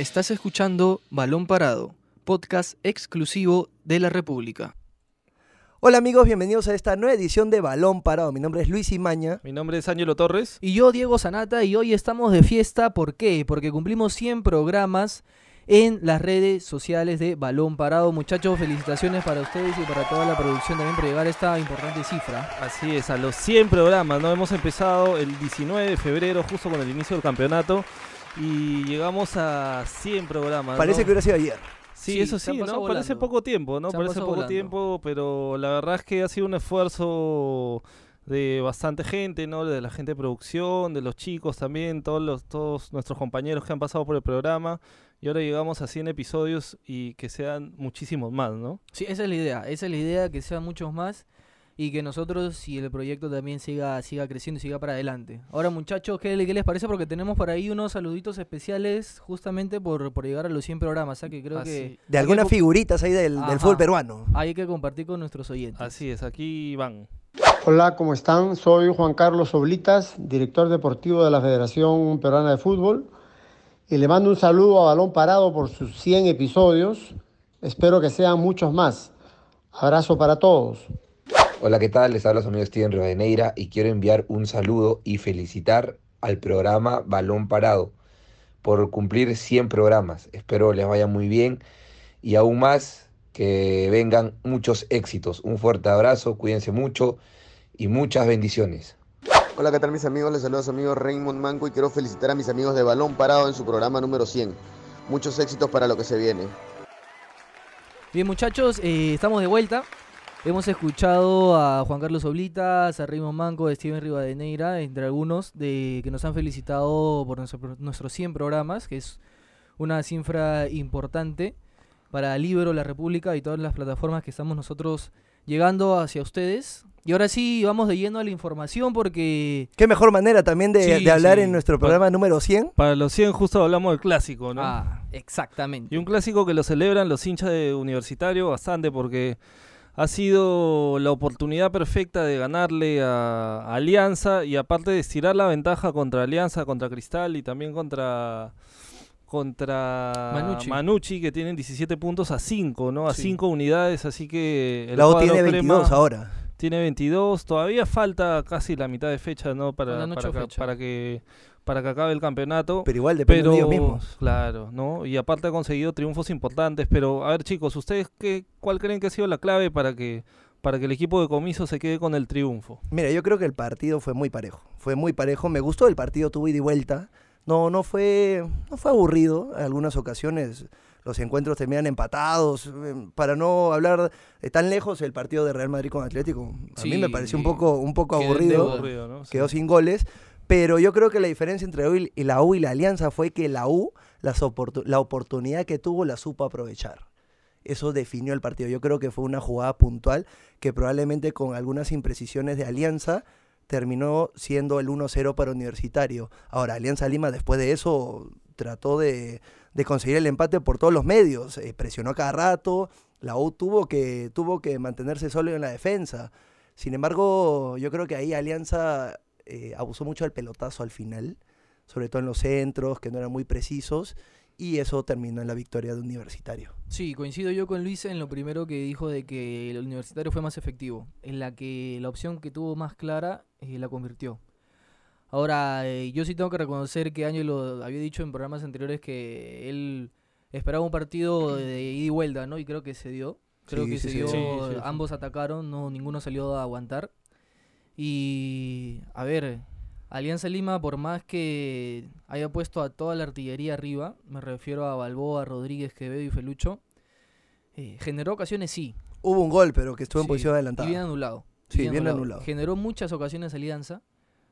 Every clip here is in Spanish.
Estás escuchando Balón Parado, podcast exclusivo de la República. Hola amigos, bienvenidos a esta nueva edición de Balón Parado. Mi nombre es Luis Imaña. Mi nombre es Ángelo Torres. Y yo, Diego Sanata, y hoy estamos de fiesta. ¿Por qué? Porque cumplimos 100 programas en las redes sociales de Balón Parado. Muchachos, felicitaciones para ustedes y para toda la producción también por llegar a esta importante cifra. Así es, a los 100 programas, ¿no? Hemos empezado el 19 de febrero, justo con el inicio del campeonato, y llegamos a 100 programas. Parece ¿no? que hubiera sido ayer. Sí, Sí, eso sí, ¿no? Parece poco tiempo, ¿no? Parece poco volando. tiempo, pero la verdad es que ha sido un esfuerzo de bastante gente, ¿no? De la gente de producción, de los chicos también, todos los todos nuestros compañeros que han pasado por el programa y ahora llegamos a 100 episodios y que sean muchísimos más, ¿no? Sí, esa es la idea. Esa es la idea, que sean muchos más y que nosotros y el proyecto también siga, siga creciendo y siga para adelante. Ahora, muchachos, ¿qué, qué les parece? Porque tenemos por ahí unos saluditos especiales justamente por, por llegar a los 100 programas. ¿ah? Que creo Así- que De que algunas figuritas ahí del, del fútbol peruano. hay que compartir con nuestros oyentes. Así es, aquí van. Hola, ¿cómo están? Soy Juan Carlos Oblitas, director deportivo de la Federación Peruana de Fútbol. Y le mando un saludo a Balón Parado por sus 100 episodios. Espero que sean muchos más. Abrazo para todos. Hola, ¿qué tal? Les habla su amigo Steven Rivadeneira y quiero enviar un saludo y felicitar al programa Balón Parado por cumplir 100 programas. Espero les vaya muy bien y aún más que vengan muchos éxitos. Un fuerte abrazo, cuídense mucho y muchas bendiciones. Hola, ¿qué tal mis amigos? Les saluda a su amigo Raymond Manco y quiero felicitar a mis amigos de Balón Parado en su programa número 100. Muchos éxitos para lo que se viene. Bien, muchachos, eh, estamos de vuelta. Hemos escuchado a Juan Carlos Oblitas, a Raymond Manco, a Steven Rivadeneira, entre algunos, de que nos han felicitado por nuestro pro- nuestros 100 programas, que es una cifra importante para Libro, La República y todas las plataformas que estamos nosotros llegando hacia ustedes. Y ahora sí, vamos de lleno a la información porque... Qué mejor manera también de, Sí, de hablar sí. en nuestro programa número 100. Para los 100 justo hablamos del clásico, ¿no? Ah, exactamente. Y un clásico que lo celebran los hinchas de Universitario bastante porque ha sido la oportunidad perfecta de ganarle a, a Alianza y aparte de estirar la ventaja contra Alianza, contra Cristal y también contra contra Manucci. que tienen 17 puntos a 5, ¿no? A Sí. 5 unidades, así que el La O tiene crema 22 ahora. Tiene 22, todavía falta casi la mitad de fecha, ¿no? Para, para, que, para que para que acabe el campeonato. Pero igual depende Pero, de ellos mismos. claro, ¿no? Y aparte ha conseguido triunfos importantes. Pero, a ver, chicos, ¿ustedes qué, cuál creen que ha sido la clave para que, para que el equipo de comiso se quede con el triunfo? Mira, yo creo que el partido fue muy parejo. Fue muy parejo. Me gustó el partido, tuvo ida y vuelta. No, no fue, no fue aburrido. En algunas ocasiones los encuentros terminan empatados. Eh, Para no hablar de tan lejos, el partido de Real Madrid con Atlético. A mí me pareció un poco, un poco aburrido. ¿no? Sí. Quedó sin goles. Pero yo creo que la diferencia entre la U y- la U y la Alianza fue que la U, las oportu- la oportunidad que tuvo, la supo aprovechar. Eso definió el partido. Yo creo que fue una jugada puntual que probablemente con algunas imprecisiones de Alianza terminó siendo el 1-0 para Universitario. Ahora, Alianza Lima después de eso trató de, de conseguir el empate por todos los medios. eh, presionó cada rato. La U tuvo que, tuvo que mantenerse solo en la defensa. Sin embargo, yo creo que ahí Alianza eh, abusó mucho del pelotazo al final, sobre todo en los centros, que no eran muy precisos, y eso terminó en la victoria de Universitario. Sí, coincido yo con Luis en lo primero que dijo de que el universitario fue más efectivo, en la que la opción que tuvo más clara eh, la convirtió. Ahora, eh, yo sí tengo que reconocer que Ángelo había dicho en programas anteriores que él esperaba un partido de ida y vuelta, ¿no? Y creo que se dio. Creo Sí, que sí, se dio. Sí, ambos atacaron, no ninguno salió a aguantar. Y a ver, Alianza Lima, por más que haya puesto a toda la artillería arriba, me refiero a Balboa, Rodríguez, Quevedo y Felucho, eh, generó ocasiones sí. Hubo un gol, pero que estuvo en sí, posición Y adelantada. bien anulado. y Sí, bien anulado. Generó muchas ocasiones Alianza,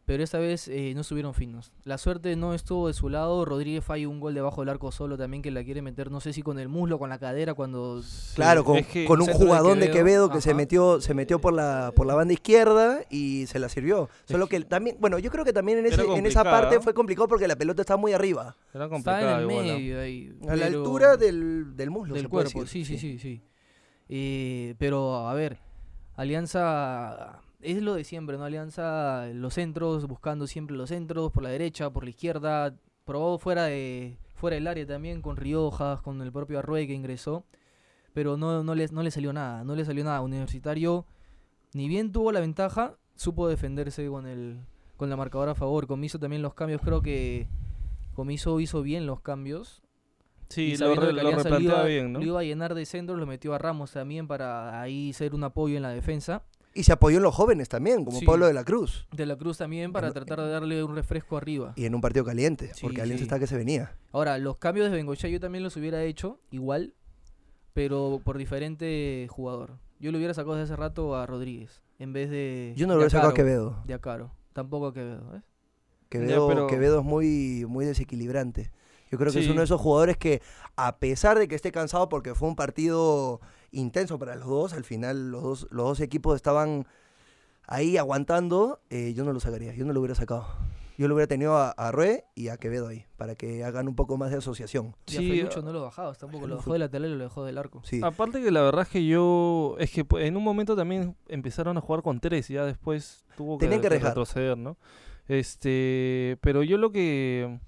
pero esta vez eh, no estuvieron finos. La suerte no estuvo de su lado. Rodríguez falla un gol debajo del arco solo también que la quiere meter, no sé si con el muslo, con la cadera, cuando... Claro, con, es que- con un de jugadón de Quevedo, que se metió, se metió por la, por la banda izquierda y se la sirvió. Solo que también, bueno, yo creo que también en, ese, en esa complicada. parte fue complicado porque la pelota está muy arriba, Era Estaba en el medio ahí. a la altura del, del muslo. del se puede cuerpo, decir, sí, sí, sí, sí. Eh, pero, a ver, Alianza es lo de siempre, ¿no? Alianza, los centros, buscando siempre los centros, por la derecha, por la izquierda, probó fuera de fuera del área también, con Riojas, con el propio Arrué que ingresó, pero no, no, le, no le salió nada, no le salió nada. Universitario, ni bien tuvo la ventaja, supo defenderse con el con la marcadora a favor. Comiso también los cambios, creo que Comiso hizo bien los cambios. Sí, lo, re- lo replantea iba, bien, ¿no? lo iba a llenar de centros, lo metió a Ramos también para ahí ser un apoyo en la defensa. Y se apoyó en los jóvenes también, como Sí. Pablo de la Cruz. De la Cruz también para En- tratar de darle un refresco arriba. Y en un partido caliente, Sí, porque Alianza sí. está que se venía. Ahora, los cambios de Bengochea yo también los hubiera hecho igual, pero por diferente jugador. Yo le hubiera sacado desde hace rato a Rodríguez en vez de. Yo no lo hubiera sacado a Quevedo. De Acaro. Tampoco a Quevedo. ¿ves? Quevedo, pero- Quevedo es muy, muy desequilibrante. Yo creo que es uno de esos jugadores que, a pesar de que esté cansado porque fue un partido intenso para los dos, al final los dos, los dos equipos estaban ahí aguantando, eh, yo no lo sacaría, yo no lo hubiera sacado. Yo lo hubiera tenido a, a Rue y a Quevedo ahí, para que hagan un poco más de asociación. Y a Sí, Felucho ah, no lo bajaba, tampoco lo dejó de lateral y lo dejó del arco. Sí. Aparte que la verdad es que yo, es que pues, en un momento también empezaron a jugar con tres, ya después tuvo que, Tenían que retroceder, ¿no? Este, pero yo lo que,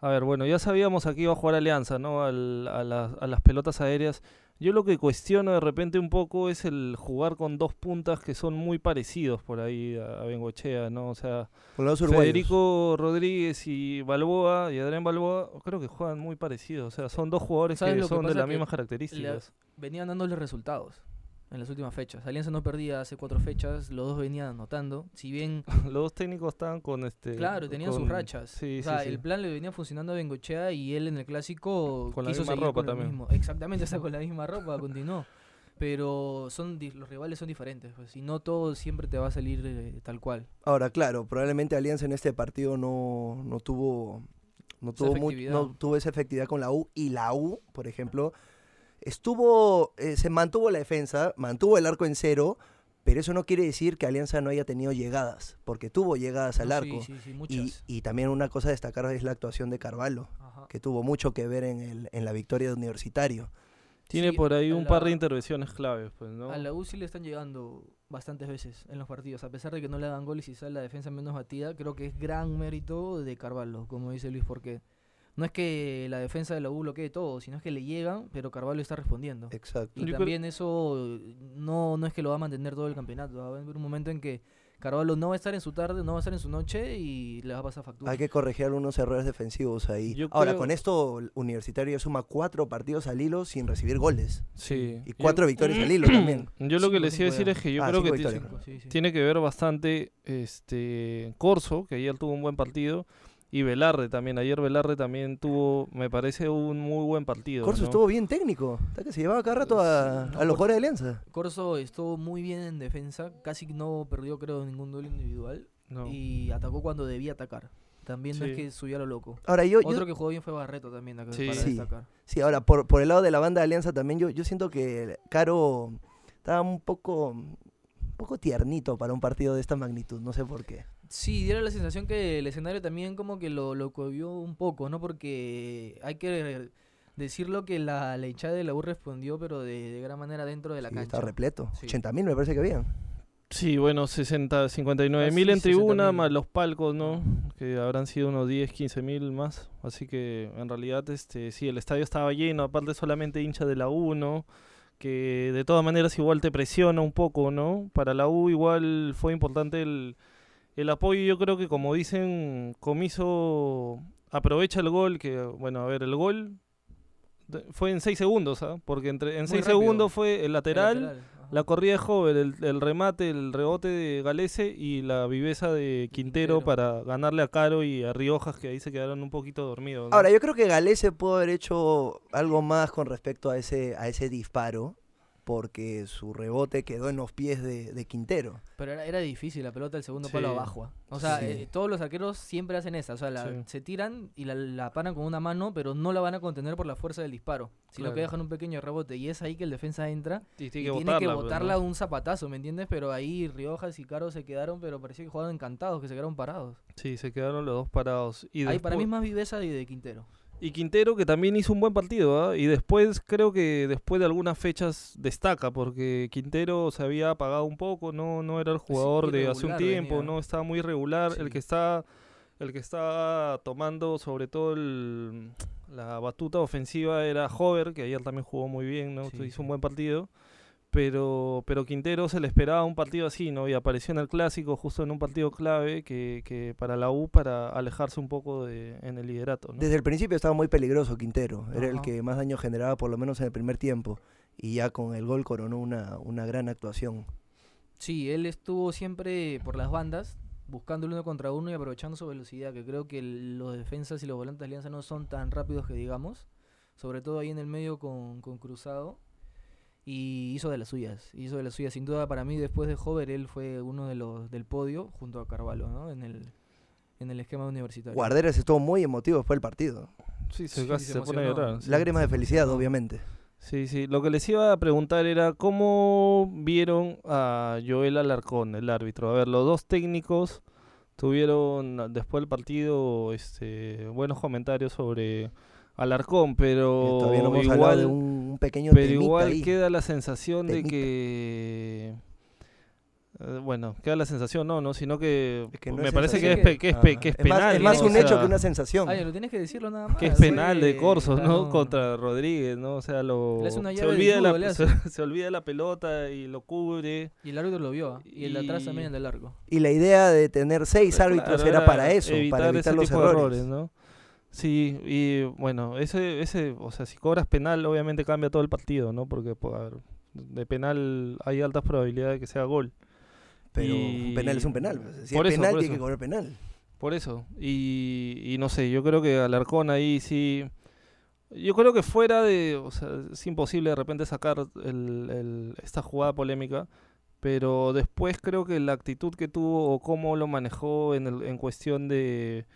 a ver, bueno, ya sabíamos aquí iba a jugar Alianza, ¿no? Al- a, las, a las pelotas aéreas. Yo lo que cuestiono de repente un poco es el jugar con dos puntas que son muy parecidos por ahí a, a Bengochea, ¿no? O sea, Con los uruguayos. Federico Rodríguez y Balboa y Adrián Balboa creo que juegan muy parecidos. O sea, son dos jugadores ¿Sabes que son de las mismas características. Venían dándole resultados en las últimas fechas. Alianza no perdía hace cuatro fechas, los dos venían anotando. Si bien Los dos técnicos estaban con este. Claro, tenían sus rachas. Sí, o sea, sí, sí. el plan le venía funcionando a Bengochea y él en el clásico Con la quiso misma seguir ropa con lo también. mismo. Exactamente, está con la misma ropa, continuó. Pero son di- los rivales son diferentes, pues, y no todo siempre te va a salir eh, tal cual. Ahora, claro, probablemente Alianza en este partido no, no tuvo no tuvo, mu- efectividad. no tuvo esa efectividad con la U y la U, por ejemplo, estuvo eh, se mantuvo la defensa, mantuvo el arco en cero, pero eso no quiere decir que Alianza no haya tenido llegadas, porque tuvo llegadas al arco. Sí, sí, sí, Y, muchas. y también una cosa a destacar es la actuación de Carvalho, Ajá. que tuvo mucho que ver en, el, en la victoria de Universitario. Tiene Sí, por ahí un par de intervenciones claves, pues, ¿no? A la U sí le están llegando bastantes veces en los partidos, a pesar de que no le dan goles y sale la defensa menos batida, creo que es gran mérito de Carvalho, como dice Luis, porque no es que la defensa de la U bloquee todo, sino es que le llegan, pero Carvalho está respondiendo. Exacto. Y Yo creo- también eso no, no es que lo va a mantener todo el campeonato. Va a haber un momento en que Carvalho no va a estar en su tarde, no va a estar en su noche y le va a pasar factura. Hay que corregir algunos errores defensivos ahí. Yo Ahora, creo- con esto, Universitario suma cuatro partidos al hilo sin recibir goles. Sí. Y Yo- cuatro victorias al hilo también. Yo lo que Cinco, les iba a decir ya. es que yo Ah, creo cinco que ti- victorias. Sí, sí. tiene que ver bastante este Corso, que ayer tuvo un buen partido, y Velarde también. Ayer Velarde también tuvo, me parece, un muy buen partido. Corso ¿no? estuvo bien técnico. Está que se llevaba cada rato a, No, a los Corso- jugadores de Alianza. Corso estuvo muy bien en defensa, casi no perdió creo ningún duelo individual No. y atacó cuando debía atacar. También no es Sí. que subiera lo loco. Ahora, yo, yo- Otro que jugó bien fue Barreto también, acá Sí. para Sí. destacar. sí, ahora, por, por el lado de la banda de Alianza también, yo, yo siento que Caro estaba un poco, un poco tiernito para un partido de esta magnitud. No sé por qué. Sí, diera la sensación que el escenario también como que lo, lo cohibió un poco, ¿no? Porque hay que decirlo que la, la hinchada de la U respondió, pero de, de gran manera dentro de la Sí, cancha. está repleto. Sí. 80 mil me parece que habían. Sí, bueno, 60, 59 Casi mil en 60.000. tribuna, más los palcos, ¿no? Que habrán sido unos 10, 15 mil más. Así que en realidad, este, sí, el estadio estaba lleno, aparte solamente hincha de la U, ¿no? Que de todas maneras igual te presiona un poco, ¿no? Para la U igual fue importante el, el apoyo. Yo creo que como dicen, Comiso aprovecha el gol, que bueno, a ver, el gol fue en 6 segundos, ¿ah? Porque entre, en Muy 6 rápido. segundos fue el El lateral. La corrida de Jover, el, el remate, el rebote de Galese y la viveza de Quintero, Quintero. para ganarle a Caro y a Riojas, que ahí se quedaron un poquito dormidos. ¿no? Ahora, yo creo que Galese pudo haber hecho algo más con respecto a ese, a ese disparo, porque su rebote quedó en los pies de, de Quintero. Pero era, era difícil, la pelota del segundo Sí. palo abajo. ah. O sea, Sí. eh, todos los arqueros siempre hacen esa. O sea, la- Sí. se tiran y la, la paran con una mano, pero no la van a contener por la fuerza del disparo. Sino Claro. que dejan un pequeño rebote. Y es ahí que el defensa entra Y y tiene que botarla, pues, botarla un zapatazo, ¿me entiendes? Pero ahí Riojas y Caro se quedaron, pero parecía que jugaban encantados, que se quedaron parados. Sí, se quedaron los dos parados. Y, ahí para mí es más viveza y de Quintero. Y Quintero, que también hizo un buen partido. ¿ah? Y después, creo que después de algunas fechas destaca, porque Quintero se había apagado un poco, no, no era el jugador de hace un tiempo, venía. no estaba muy regular. El que está el que estaba tomando sobre todo el- la batuta ofensiva era Hover, que ayer también jugó muy bien, ¿no? Sí, hizo un buen partido. Pero, pero Quintero se le esperaba un partido así, ¿no? Y apareció en el clásico justo en un partido clave que, que para la U para alejarse un poco de, en el liderato, ¿no? Desde el principio estaba muy peligroso Quintero. Era el que más daño generaba, por lo menos en el primer tiempo. Y ya con el gol coronó una, una gran actuación. Sí, él estuvo siempre por las bandas, buscando el uno contra uno y aprovechando su velocidad, que creo que el- los defensas y los volantes de Alianza no son tan rápidos que digamos, sobre todo ahí en el medio con, con Cruzado, y hizo de las suyas, hizo de las suyas. Sin duda para mí después de Hover él fue uno de los del podio junto a Carvalho, ¿no? En el, en el esquema universitario. Guarderas estuvo muy emotivo después del partido. Sí, se, Sí, casi se se pone a llorar. sí. Lágrimas de felicidad, obviamente. Sí, sí. Lo que les iba a preguntar era cómo vieron a Joel Alarcón, el árbitro. A ver, los dos técnicos tuvieron después del partido este, buenos comentarios sobre Alarcón, pero Todavía no hemos hablado igual, un, pequeño pero igual ahí. queda la sensación de que eh, bueno, queda la sensación, no, no, sino que, Es que no me parece que es, pe- que es, pe- Ah, que es es más, penal. es más ¿no? un O hecho que una sensación. Ay, lo tienes que decirlo nada más. que es penal de Corso, ¿no? ganó. Contra Rodríguez, ¿no? O sea, lo se olvida la se, se olvida la pelota y lo cubre. Y el árbitro lo vio, ¿ah? y el de atrás también Y- el del largo. Y la idea de tener seis Claro, árbitros era para eso, para evitar ese los tipo de errores. ¿no? Sí, y bueno, ese, ese, o sea, si cobras penal, obviamente cambia todo el partido, ¿no? Porque pues, ver, de penal hay altas probabilidades de que sea gol. Pero Y- un penal es un penal. pues. Si Por es eso, penal, por tiene eso. que cobrar penal. Por eso. Y, y no sé, yo creo que Alarcón ahí sí. Yo creo que fuera de. O sea, es imposible de repente sacar el- el- esta jugada polémica. Pero después creo que la actitud que tuvo o cómo lo manejó en, el- en cuestión de,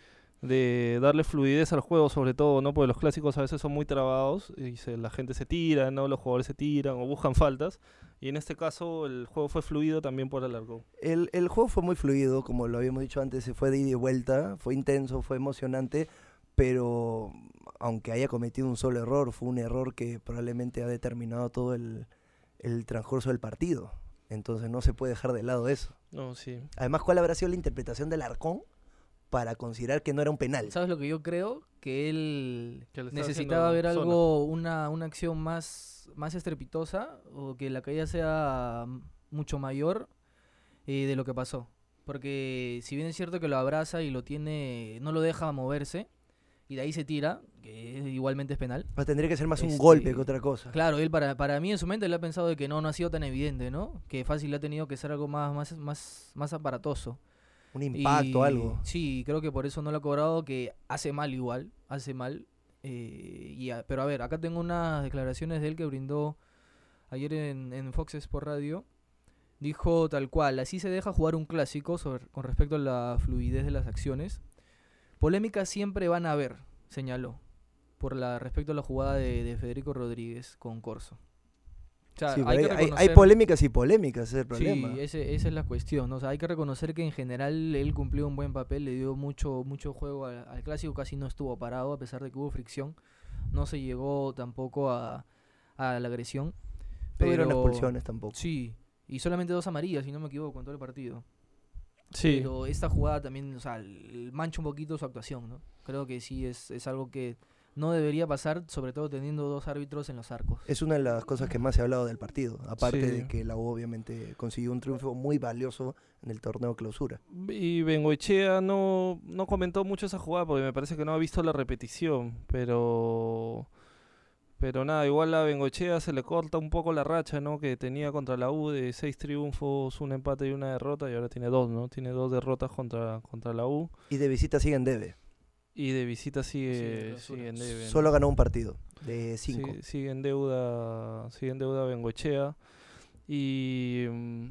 de darle fluidez al juego, sobre todo, ¿no? Porque los clásicos a veces son muy trabados y se- la gente se tira, ¿no? Los jugadores se tiran o buscan faltas. Y en este caso el juego fue fluido también por Alarcón. El, el juego fue muy fluido, como lo habíamos dicho antes, se fue de ida y vuelta, fue intenso, fue emocionante, pero aunque haya cometido un solo error, fue un error que probablemente ha determinado todo el, el transcurso del partido. Entonces no se puede dejar de lado eso. No, sí. Además, ¿cuál habrá sido la interpretación del Arcón para considerar que no era un penal? ¿Sabes lo que yo creo? Que él Que le necesitaba ver algo, una, una acción más, más estrepitosa o que la caída sea mucho mayor eh, de lo que pasó. Porque si bien es cierto que lo abraza y lo tiene, no lo deja moverse y de ahí se tira, que igualmente es penal. Pues tendría que ser más un Este, golpe que otra cosa. Claro, él para, para mí en su mente le ha pensado de que no, no ha sido tan evidente, ¿no? Que fácil ha tenido que ser algo más, más, más, más aparatoso. Un impacto, Y algo. Sí, creo que por eso no lo ha cobrado, que hace mal igual, hace mal. eh, y a- pero a ver, acá tengo unas declaraciones de él que brindó ayer en, en Fox Sport Radio. Dijo tal cual, así se deja jugar un clásico sobre- con respecto a la fluidez de las acciones. Polémicas siempre van a haber, señaló, por la respecto a la jugada de, de Federico Rodríguez con Corso. O sea, Sí, hay, polémicas y polémicas, ese es el problema. Sí, ese- esa es la cuestión. ¿no? O sea, hay que reconocer que en general él cumplió un buen papel, le dio mucho, mucho juego al, al clásico, casi no estuvo parado, a pesar de que hubo fricción. No se llegó tampoco a, a la agresión. No pero- expulsiones tampoco. Sí, y solamente dos amarillas, si no me equivoco, en todo el partido. Sí. Pero esta jugada también, o sea, mancha un poquito su actuación, ¿no? Creo que sí es, es algo que no debería pasar, sobre todo teniendo dos árbitros en los arcos. Es una de las cosas que más se ha hablado del partido. Aparte Sí. de que la U obviamente consiguió un triunfo muy valioso en el torneo clausura. Y Bengoechea no, no comentó mucho esa jugada porque me parece que no ha visto la repetición, pero pero nada, igual a Bengoechea se le corta un poco la racha, ¿no? Que tenía contra la U de seis triunfos, un empate y una derrota y ahora tiene dos, ¿no? Tiene dos derrotas contra, contra la U Y de visita siguen debe. Y de visita Sí, sigue, sigue en debe, ¿no? Solo ganó un partido de cinco. Sí, sigue en deuda, sigue en deuda Bengoechea. Y, mm,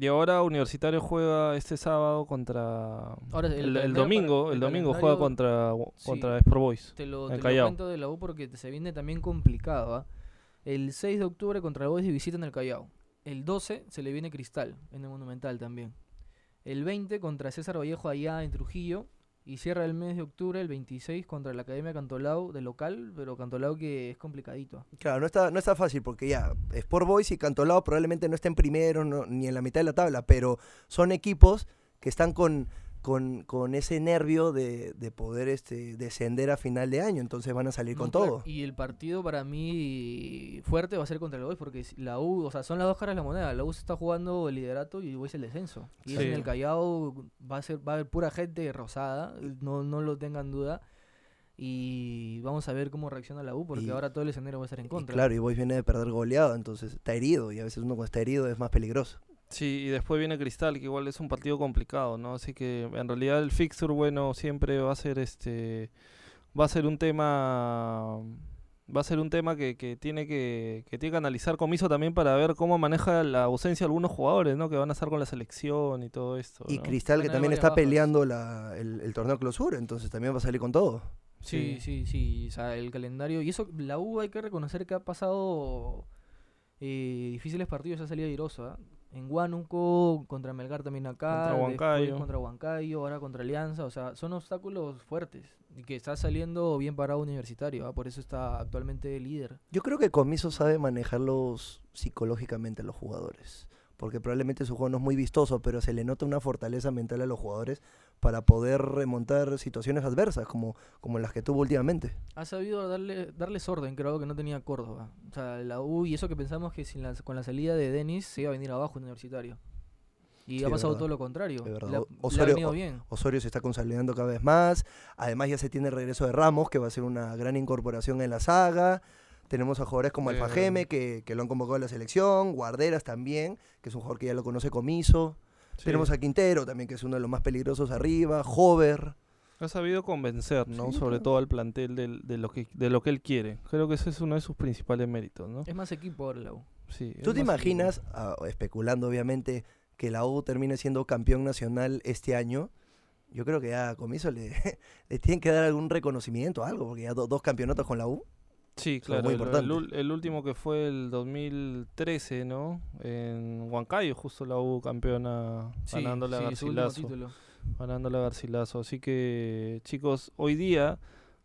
y ahora Universitario juega este sábado contra Ahora, el el, el calendario domingo, para- el el domingo juega calendario- contra sí. contra Sport Boys. Te lo, en te lo Callao. cuento de la U porque se viene también complicado. ¿ah? El 6 de octubre contra el Boys de visita en el Callao. El 12 se le viene Cristal en el Monumental también. El 20 contra César Vallejo allá en Trujillo. Y cierra el mes de octubre, el 26, contra la Academia Cantolao de local, pero Cantolao que es complicadito. Claro, no está, no está fácil porque ya Sport Boys y Cantolao probablemente no estén primero ni en la mitad de la tabla, pero son equipos que están con con, con ese nervio de, de poder este, descender a final de año. Entonces van a salir No, con claro, todo. Y el partido para mí fuerte va a ser contra el Boys porque la U, o sea, son las dos caras de la moneda. La U se está jugando el liderato y el Boys el descenso. Y Sí. en el Callao va a ser va a haber pura gente rosada, no no lo tengan duda. Y vamos a ver cómo reacciona la U porque Y- ahora todo el escenario va a estar en Y contra. claro, y Boys viene de perder goleado, entonces está herido. Y a veces uno cuando está herido es más peligroso. Sí, y después viene Cristal, que igual es un partido complicado, ¿no? Así que en realidad el fixture, bueno, siempre va a ser este. Va a ser un tema. Va a ser un tema que, que tiene que, que tiene que analizar Comiso también para ver cómo maneja la ausencia de algunos jugadores, ¿no? Que van a estar con la selección y todo esto. Y ¿no? Cristal que también está bajas. peleando la, el, el torneo clausura, entonces también va a salir con todo. Sí, sí, sí. O sea, el calendario. Y eso, la U hay que reconocer que ha pasado eh, difíciles partidos, ha salido airoso. ¿ah? En Huánuco, contra Melgar también acá. Contra Huancayo. Contra Huancayo, ahora contra Alianza. O sea, son obstáculos fuertes. Y que está saliendo bien parado Universitario. ¿ah? Por eso está actualmente líder. Yo creo que Comiso sabe manejarlos psicológicamente a los jugadores. Porque probablemente su juego no es muy vistoso, pero se le nota una fortaleza mental a los jugadores para poder remontar situaciones adversas, como, como las que tuvo últimamente. Ha sabido darle, darles orden, creo que no tenía Córdoba. O sea, la U y eso que pensamos que sin la- con la salida de Denis se iba a venir abajo Universitario. Y Sí, ha pasado todo lo contrario. Es verdad. Le ha- Osorio- bien. Osorio se está consolidando cada vez más. Además, ya se tiene el regreso de Ramos, que va a ser una gran incorporación en la saga. Tenemos a jugadores como Alfa Eh. Geme, que, que lo han convocado a la selección. Guarderas también, que es un jugador que ya lo conoce Comiso. Sí. Tenemos a Quintero también, que es uno de los más peligrosos arriba. Hover. Ha sabido convencer, ¿no? Sí, Sobre claro. todo al plantel del- de, lo que, de lo que él quiere. Creo que ese es uno de sus principales méritos, ¿no? Es más equipo ahora la U. Sí, ¿Tú te imaginas, ah, especulando obviamente, que la U termine siendo campeón nacional este año? Yo creo que ya a Comiso le, le tienen que dar algún reconocimiento, algo, porque ya do- dos campeonatos con la U. Sí, claro. muy el- el, último que fue el 2013, ¿no? En Huancayo, justo la U campeona Sí, ganándole a sí, su último Garcilaso. título. Ganándole a Garcilaso. Así que, chicos, hoy día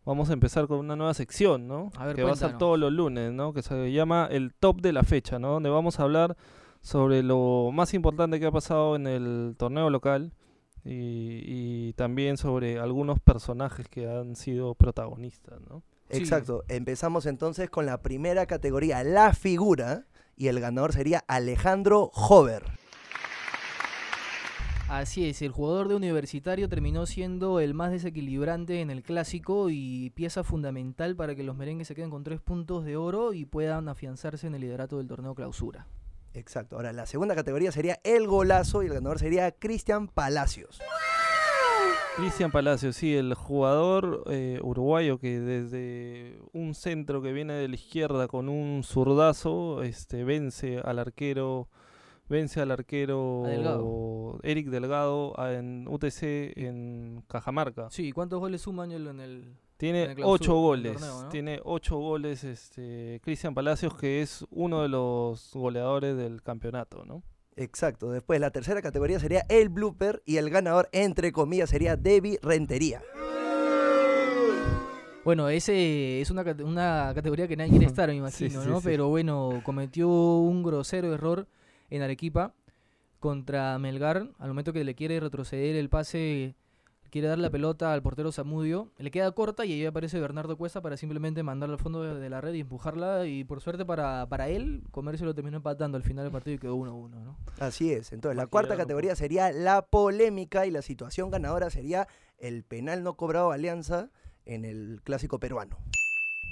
vamos a empezar con una nueva sección, ¿no? A ver, que va a ser todos los lunes, ¿no? Que se llama el top de la fecha, ¿no? Donde vamos a hablar sobre lo más importante que ha pasado en el torneo local y, y también sobre algunos personajes que han sido protagonistas, ¿no? Sí. Exacto. Empezamos entonces con la primera categoría, la figura, y el ganador sería Alejandro Hover. Así es, el jugador de Universitario terminó siendo el más desequilibrante en el clásico y pieza fundamental para que los merengues se queden con tres puntos de oro y puedan afianzarse en el liderato del torneo clausura. Exacto. Ahora, la segunda categoría sería el golazo y el ganador sería Cristian Palacios. Cristian Palacios, sí, el jugador eh, uruguayo que desde un centro que viene de la izquierda con un zurdazo, este, vence al arquero, vence al arquero Delgado. Eric Delgado en UTC en Cajamarca. Sí, ¿cuántos goles suma en el...? en Tiene el clausura, ocho goles, torneo, ¿no? tiene ocho goles, este, Cristian Palacios que es uno de los goleadores del campeonato, ¿no? Exacto. Después, la tercera categoría sería el blooper y el ganador, entre comillas, sería Debbie Rentería. Bueno, ese es una, una categoría que nadie quiere estar, me Sí, imagino, sí, ¿no? sí. Pero bueno, cometió un grosero error en Arequipa contra Melgar. Al momento que le quiere retroceder el pase, quiere dar la pelota al portero Zamudio, le queda corta y ahí aparece Bernardo Cuesta para simplemente mandarla al fondo de, de la red y empujarla. Y por suerte para, para él, Comercio lo terminó empatando al final del partido y quedó 1-1, ¿no? Así es. Entonces, la cuarta categoría sería la polémica y la situación ganadora sería el penal no cobrado a Alianza en el clásico peruano.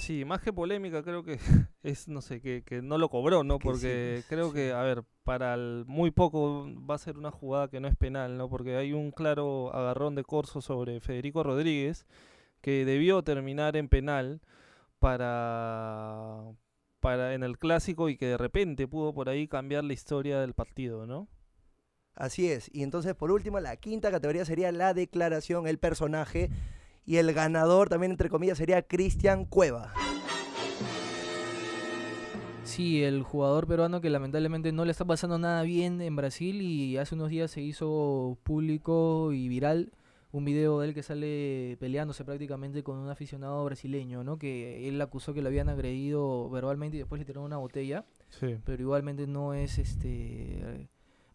Sí, más que polémica, creo que es, no sé, que, que no lo cobró, ¿no? Sí, Porque creo que, a ver, para el muy poco va a ser una jugada que no es penal, ¿no? Porque hay un claro agarrón de corso sobre Federico Rodríguez que debió terminar en penal para, para en el clásico y que de repente pudo por ahí cambiar la historia del partido, ¿no? Así es. Y entonces, por último, la quinta categoría sería la declaración, el personaje. Y el ganador, también entre comillas, sería Cristian Cueva. Sí, el jugador peruano que lamentablemente no le está pasando nada bien en Brasil y hace unos días se hizo público y viral un video de él que sale peleándose prácticamente con un aficionado brasileño, ¿no? Que él acusó que lo habían agredido verbalmente y después le tiraron una botella, Sí. pero igualmente no es este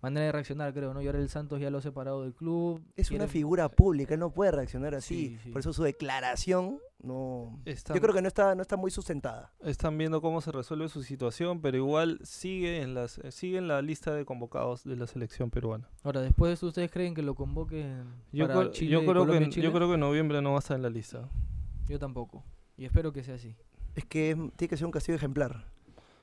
manera de reaccionar, creo, ¿no? Y ahora el Santos ya lo ha separado del club. Es una figura pública, él no puede reaccionar así. Sí, sí. Por eso su declaración no. Están, Yo creo que no está, no está muy sustentada. están viendo cómo se resuelve su situación, pero igual sigue en, las, eh, sigue en la lista de convocados de la selección peruana. Ahora, después de eso, ¿ustedes creen que lo convoquen Yo, para creo- Chile, yo, creo que, Colombia en- Chile? yo creo que en noviembre no va a estar en la lista. Yo tampoco. Y espero que sea así. Es que tiene que ser un castigo ejemplar.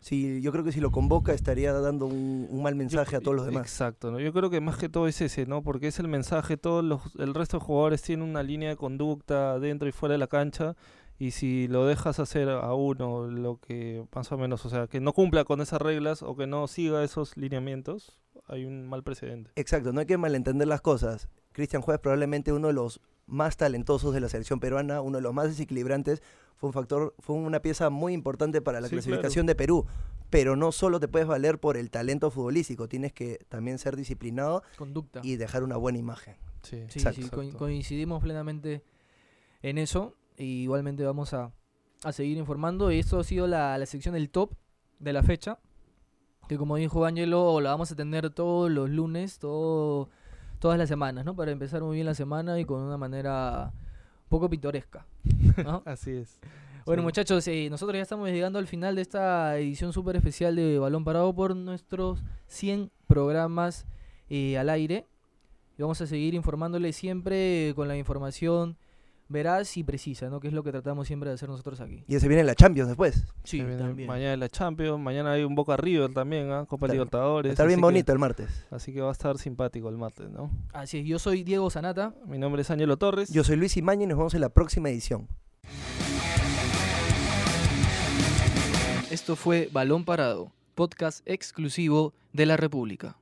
Si, yo creo que si lo convoca estaría dando un, un mal mensaje Yo- a todos los demás. Exacto, ¿no? yo creo que más que todo es ese, ¿no? Porque es el mensaje, todos los, el resto de jugadores tienen una línea de conducta dentro y fuera de la cancha y si lo dejas hacer a uno lo que más o menos, o sea, que no cumpla con esas reglas o que no siga esos lineamientos, hay un mal precedente. Exacto, no hay que malentender las cosas. Cristian Juárez probablemente uno de los más talentosos de la selección peruana, uno de los más desequilibrantes, fue un factor, fue una pieza muy importante para la Sí, clasificación de Perú. Pero no solo te puedes valer por el talento futbolístico, tienes que también ser disciplinado Conducta. y dejar una buena imagen. Sí, Sí, Exacto. sí, co- coincidimos plenamente en eso. Y igualmente vamos a, a seguir informando. Y esto ha sido la, la sección del top de la fecha. Que como dijo Ángelo, la vamos a tener todos los lunes, todo, todas las semanas, ¿no? Para empezar muy bien la semana y con una manera un poco pintoresca. ¿no? Así es. Bueno, Sí. muchachos, eh, nosotros ya estamos llegando al final de esta edición súper especial de Balón Parado por nuestros 100 programas eh, al aire. Y vamos a seguir informándoles siempre con la información veraz y precisa, ¿no? Que es lo que tratamos siempre de hacer nosotros aquí. Y se viene la Champions después. Sí, viene también. Mañana la Champions, mañana hay un Boca River también, ¿ah? Copa Está- Libertadores. Está bien que- bonito el martes. así que va a estar simpático el martes, ¿no? Así es, yo soy Diego Sanata. Mi nombre es Ángelo Torres. Yo soy Luis Imaña y nos vemos en la próxima edición. Esto fue Balón Parado, podcast exclusivo de la República.